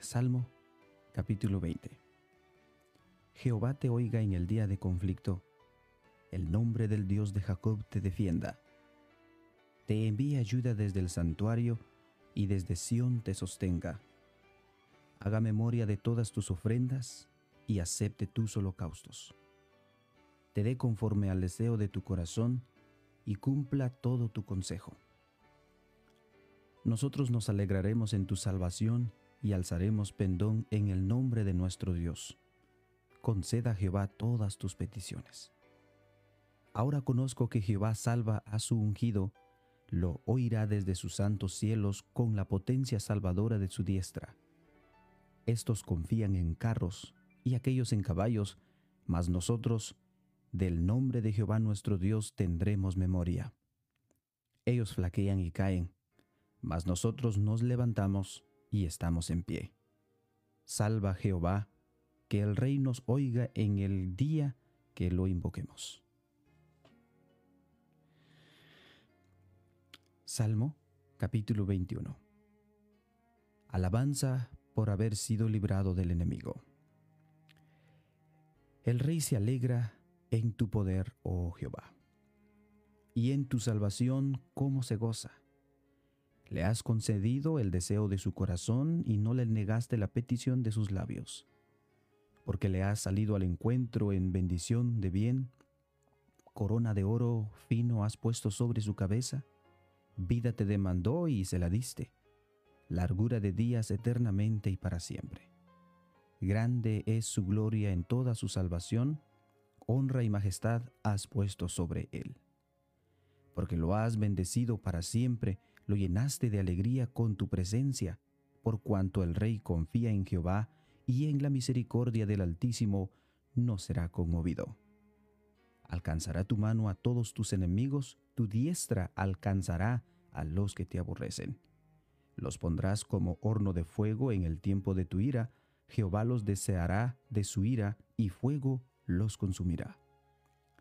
Salmo capítulo 20 Jehová te oiga en el día de conflicto, el nombre del Dios de Jacob te defienda. Te envíe ayuda desde el santuario y desde Sión te sostenga. Haga memoria de todas tus ofrendas y acepte tus holocaustos. Te dé conforme al deseo de tu corazón y cumpla todo tu consejo. Nosotros nos alegraremos en tu salvación y alzaremos pendón en el nombre de nuestro Dios. Conceda a Jehová todas tus peticiones. Ahora conozco que Jehová salva a su ungido, lo oirá desde sus santos cielos con la potencia salvadora de su diestra. Estos confían en carros y aquellos en caballos, mas nosotros, del nombre de Jehová nuestro Dios, tendremos memoria. Ellos flaquean y caen, mas nosotros nos levantamos y estamos en pie. Salva Jehová, que el rey nos oiga en el día que lo invoquemos. Salmo capítulo 21 Alabanza por haber sido librado del enemigo. El rey se alegra en tu poder, oh Jehová, y en tu salvación cómo se goza le has concedido el deseo de su corazón y no le negaste la petición de sus labios. Porque le has salido al encuentro en bendición de bien, corona de oro fino has puesto sobre su cabeza, vida te demandó y se la diste, largura de días eternamente y para siempre. Grande es su gloria en toda su salvación, honra y majestad has puesto sobre él. Porque lo has bendecido para siempre, lo llenaste de alegría con tu presencia, por cuanto el rey confía en Jehová y en la misericordia del Altísimo no será conmovido. Alcanzará tu mano a todos tus enemigos, tu diestra alcanzará a los que te aborrecen. Los pondrás como horno de fuego en el tiempo de tu ira, Jehová los deseará de su ira y fuego los consumirá.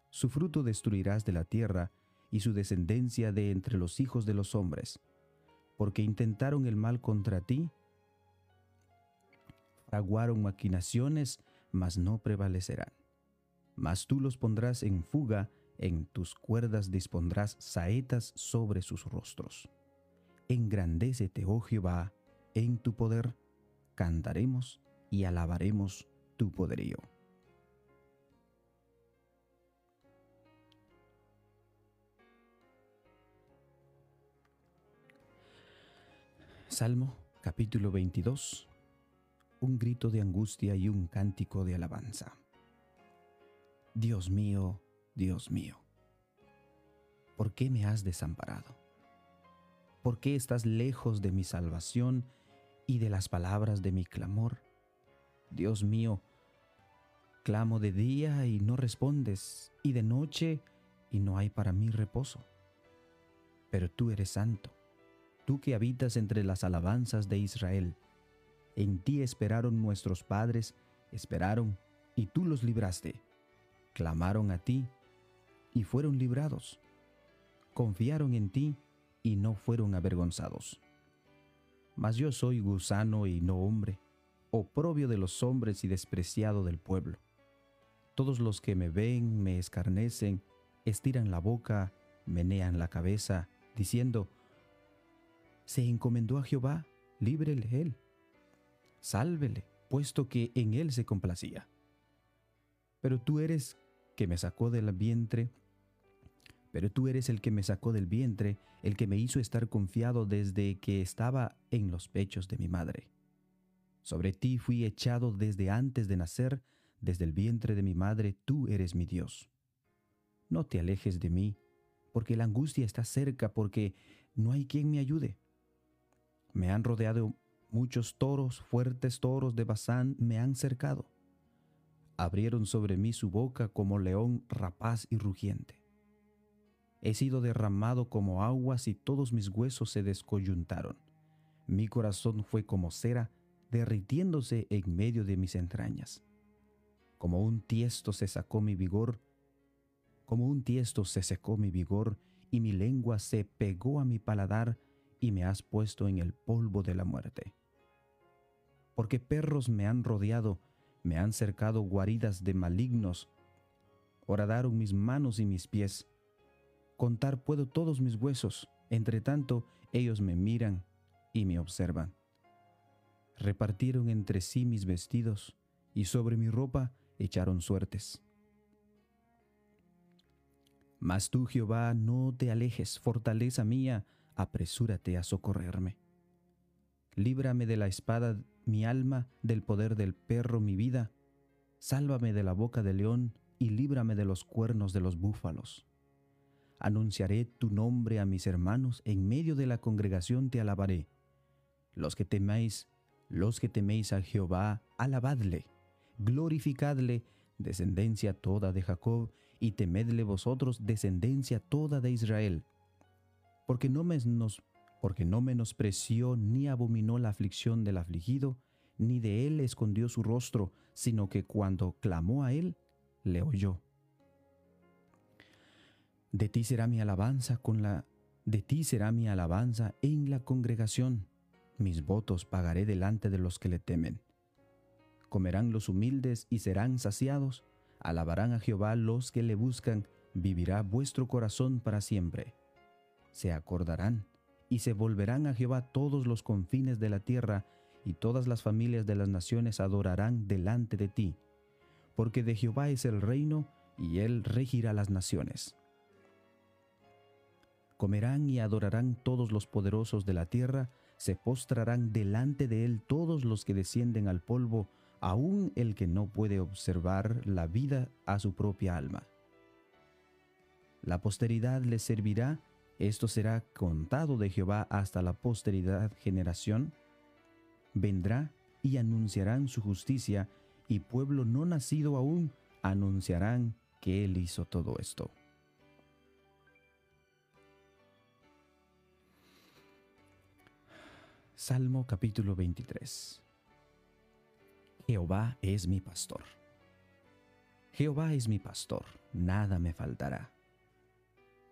Su fruto destruirás de la tierra, y su descendencia de entre los hijos de los hombres, porque intentaron el mal contra ti, fraguaron maquinaciones, mas no prevalecerán. Mas tú los pondrás en fuga, en tus cuerdas dispondrás saetas sobre sus rostros. Engrandécete, oh Jehová, en tu poder, cantaremos y alabaremos tu poderío. Salmo capítulo 22. Un grito de angustia y un cántico de alabanza. Dios mío, Dios mío, ¿por qué me has desamparado? ¿Por qué estás lejos de mi salvación y de las palabras de mi clamor? Dios mío, clamo de día y no respondes, y de noche y no hay para mí reposo. Pero tú eres santo tú que habitas entre las alabanzas de Israel. En ti esperaron nuestros padres, esperaron, y tú los libraste. Clamaron a ti, y fueron librados. Confiaron en ti, y no fueron avergonzados. Mas yo soy gusano y no hombre, oprobio de los hombres y despreciado del pueblo. Todos los que me ven me escarnecen, estiran la boca, menean la cabeza, diciendo, se encomendó a Jehová, líbrele él. Sálvele, puesto que en él se complacía. Pero tú eres que me sacó del vientre, pero tú eres el que me sacó del vientre, el que me hizo estar confiado desde que estaba en los pechos de mi madre. Sobre ti fui echado desde antes de nacer, desde el vientre de mi madre, tú eres mi Dios. No te alejes de mí, porque la angustia está cerca, porque no hay quien me ayude. Me han rodeado muchos toros, fuertes toros de Bazán me han cercado. Abrieron sobre mí su boca como león rapaz y rugiente. He sido derramado como aguas y todos mis huesos se descoyuntaron. Mi corazón fue como cera derritiéndose en medio de mis entrañas. Como un tiesto se sacó mi vigor, como un tiesto se secó mi vigor y mi lengua se pegó a mi paladar y me has puesto en el polvo de la muerte. porque perros me han rodeado, me han cercado guaridas de malignos. Horadaron mis manos y mis pies. Contar puedo todos mis huesos, entre tanto ellos me miran y me observan. Repartieron entre sí mis vestidos, y sobre mi ropa echaron suertes. Mas tú, Jehová, no te alejes, fortaleza mía, apresúrate a socorrerme. Líbrame de la espada mi alma, del poder del perro mi vida. Sálvame de la boca del león y líbrame de los cuernos de los búfalos. Anunciaré tu nombre a mis hermanos, en medio de la congregación te alabaré. Los que teméis, los que teméis a Jehová, alabadle, glorificadle, descendencia toda de Jacob, y temedle vosotros, descendencia toda de Israel. Porque no, menospreció ni abominó la aflicción del afligido, ni de él escondió su rostro, sino que cuando clamó a él, le oyó. De ti será mi alabanza con la de ti será mi alabanza en la congregación. Mis votos pagaré delante de los que le temen. Comerán los humildes y serán saciados. Alabarán a Jehová los que le buscan. Vivirá vuestro corazón para siempre. Se acordarán y se volverán a Jehová todos los confines de la tierra, y todas las familias de las naciones adorarán delante de ti. Porque de Jehová es el reino, y él regirá las naciones. Comerán y adorarán todos los poderosos de la tierra, se postrarán delante de él todos los que descienden al polvo, aun el que no puede observar la vida a su propia alma. La posteridad le servirá, esto será contado de Jehová hasta la posteridad generación. Vendrá y anunciarán su justicia, y pueblo no nacido aún anunciarán que Él hizo todo esto. Salmo capítulo 23 Jehová es mi pastor. Jehová es mi pastor, nada me faltará.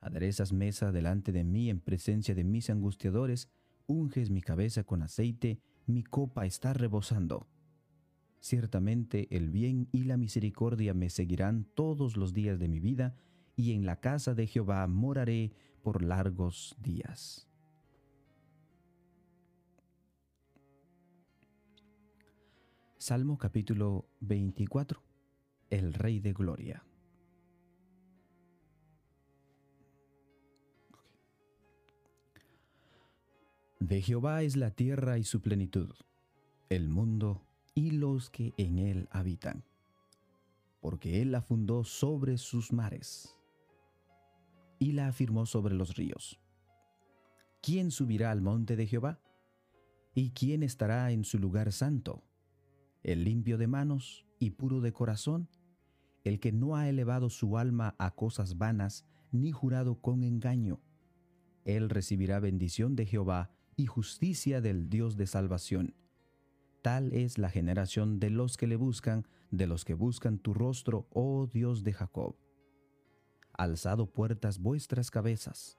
Aderezas mesa delante de mí en presencia de mis angustiadores, unges mi cabeza con aceite, mi copa está rebosando. Ciertamente el bien y la misericordia me seguirán todos los días de mi vida, y en la casa de Jehová moraré por largos días. Salmo capítulo 24. El Rey de Gloria. De Jehová es la tierra y su plenitud, el mundo y los que en él habitan, porque él la fundó sobre sus mares y la afirmó sobre los ríos. ¿Quién subirá al monte de Jehová? ¿Y quién estará en su lugar santo? el limpio de manos y puro de corazón, el que no ha elevado su alma a cosas vanas, ni jurado con engaño. Él recibirá bendición de Jehová y justicia del Dios de salvación. Tal es la generación de los que le buscan, de los que buscan tu rostro, oh Dios de Jacob. Alzado puertas vuestras cabezas,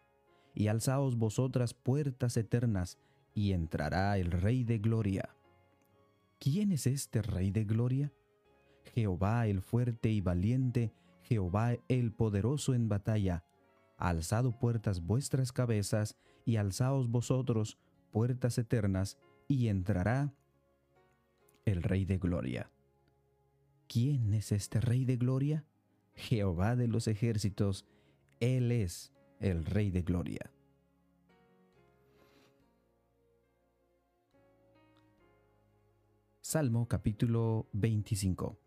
y alzaos vosotras puertas eternas, y entrará el Rey de Gloria. ¿Quién es este Rey de Gloria? Jehová el fuerte y valiente, Jehová el poderoso en batalla. Alzado puertas vuestras cabezas, y alzaos vosotros puertas eternas, y entrará el Rey de Gloria. ¿Quién es este Rey de Gloria? Jehová de los ejércitos, Él es el Rey de Gloria. Salmo capítulo 25.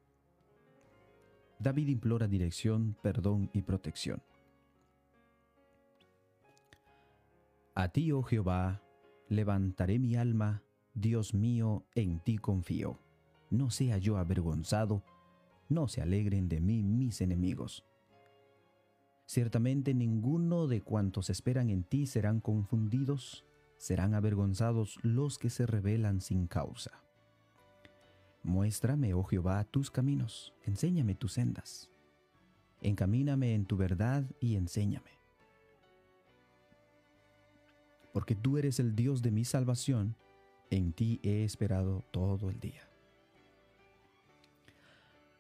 David implora dirección, perdón y protección. A ti, oh Jehová, levantaré mi alma, Dios mío, en ti confío. No sea yo avergonzado, no se alegren de mí mis enemigos. Ciertamente ninguno de cuantos esperan en ti serán confundidos, serán avergonzados los que se rebelan sin causa. Muéstrame, oh Jehová, tus caminos, enséñame tus sendas. Encamíname en tu verdad y enséñame. Porque tú eres el Dios de mi salvación, en ti he esperado todo el día.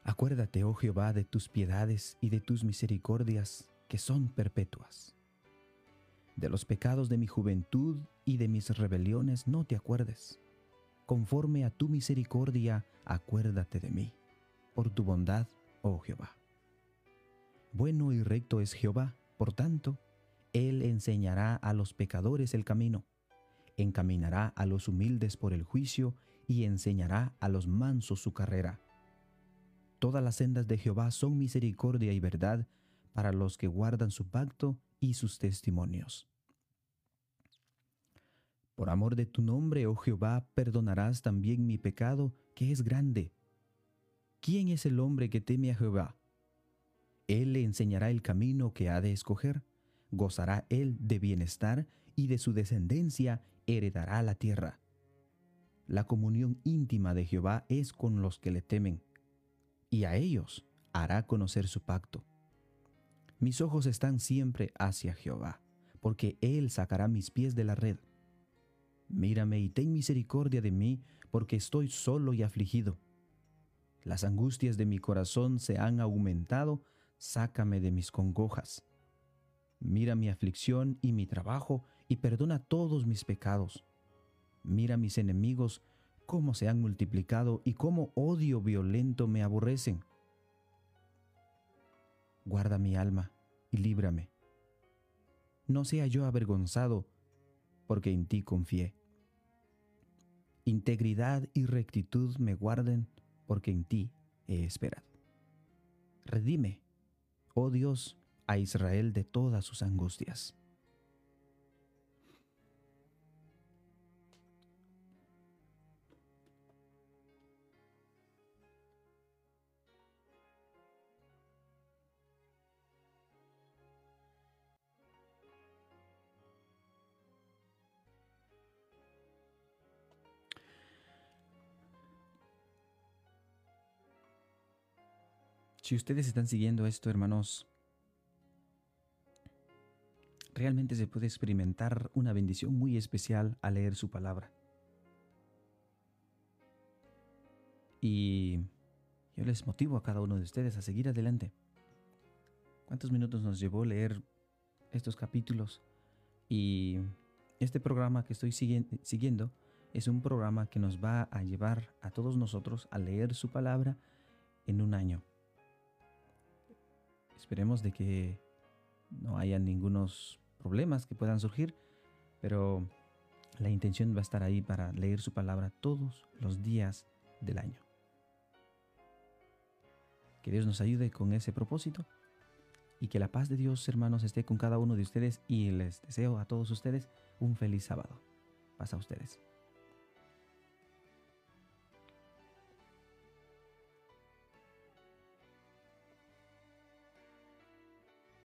Acuérdate, oh Jehová, de tus piedades y de tus misericordias, que son perpetuas. De los pecados de mi juventud y de mis rebeliones no te acuerdes. Conforme a tu misericordia, acuérdate de mí, por tu bondad, oh Jehová. Bueno y recto es Jehová, por tanto, Él enseñará a los pecadores el camino, encaminará a los humildes por el juicio y enseñará a los mansos su carrera Todas las sendas de Jehová son misericordia y verdad para los que guardan su pacto y sus testimonios. Por amor de tu nombre, oh Jehová, perdonarás también mi pecado, que es grande. ¿Quién es el hombre que teme a Jehová? Él le enseñará el camino que ha de escoger, gozará él de bienestar y de su descendencia heredará la tierra. La comunión íntima de Jehová es con los que le temen y a ellos hará conocer su pacto. Mis ojos están siempre hacia Jehová, porque Él sacará mis pies de la red. Mírame y ten misericordia de mí, porque estoy solo y afligido. Las angustias de mi corazón se han aumentado, sácame de mis congojas. Mira mi aflicción y mi trabajo, y perdona todos mis pecados. Mira mis enemigos cómo se han multiplicado y cómo odio violento me aborrecen. Guarda mi alma y líbrame. No sea yo avergonzado, porque en ti confié. Integridad y rectitud me guarden, porque en ti he esperado. Redime, oh Dios, a Israel de todas sus angustias. Si ustedes están siguiendo esto, hermanos, realmente se puede experimentar una bendición muy especial al leer su palabra. Y yo les motivo a cada uno de ustedes a seguir adelante. ¿Cuántos minutos nos llevó leer estos capítulos? Y este programa que estoy siguiendo es un programa que nos va a llevar a todos nosotros a leer su palabra en un año. Esperemos de que no haya ningunos problemas que puedan surgir, pero la intención va a estar ahí para leer su palabra todos los días del año. Que Dios nos ayude con ese propósito y que la paz de Dios, hermanos, esté con cada uno de ustedes y les deseo a todos ustedes un feliz sábado. Paz a ustedes.